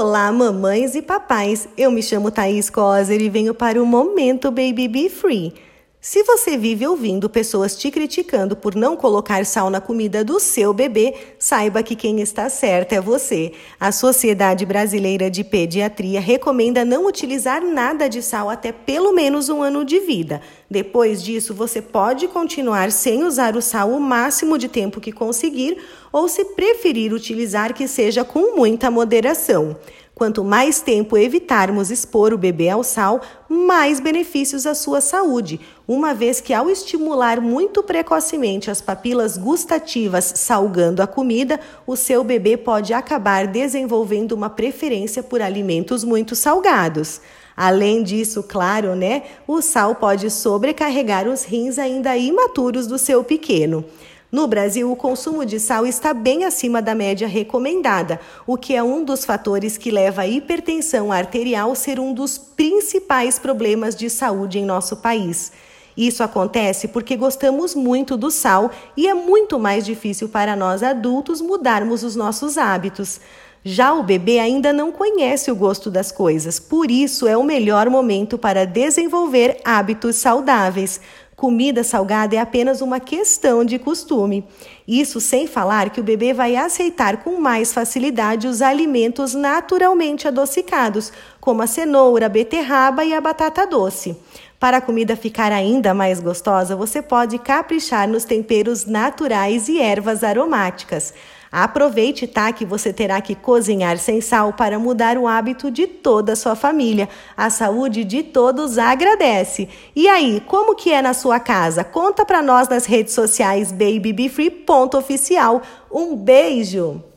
Olá, mamães e papais. Eu me chamo Thaís Coser e venho para o Momento Baby Be Free. Se você vive ouvindo pessoas te criticando por não colocar sal na comida do seu bebê, saiba que quem está certo é você. A Sociedade Brasileira de Pediatria recomenda não utilizar nada de sal até pelo menos um ano de vida. Depois disso, você pode continuar sem usar o sal o máximo de tempo que conseguir, ou se preferir utilizar, que seja com muita moderação. Quanto mais tempo evitarmos expor o bebê ao sal, mais benefícios à sua saúde, uma vez que, ao estimular muito precocemente as papilas gustativas salgando a comida, o seu bebê pode acabar desenvolvendo uma preferência por alimentos muito salgados. Além disso, claro, né? O sal pode sobrecarregar os rins ainda imaturos do seu pequeno. No Brasil, o consumo de sal está bem acima da média recomendada, o que é um dos fatores que leva a hipertensão arterial ser um dos principais problemas de saúde em nosso país. Isso acontece porque gostamos muito do sal e é muito mais difícil para nós adultos mudarmos os nossos hábitos. Já o bebê ainda não conhece o gosto das coisas, por isso é o melhor momento para desenvolver hábitos saudáveis. Comida salgada é apenas uma questão de costume. Isso sem falar que o bebê vai aceitar com mais facilidade os alimentos naturalmente adocicados, como a cenoura, a beterraba e a batata doce. Para a comida ficar ainda mais gostosa, você pode caprichar nos temperos naturais e ervas aromáticas. Aproveite, tá? Que você terá que cozinhar sem sal para mudar o hábito de toda a sua família. A saúde de todos agradece. E aí, como que é na sua casa? Conta para nós nas redes sociais babybefree.oficial. Um beijo!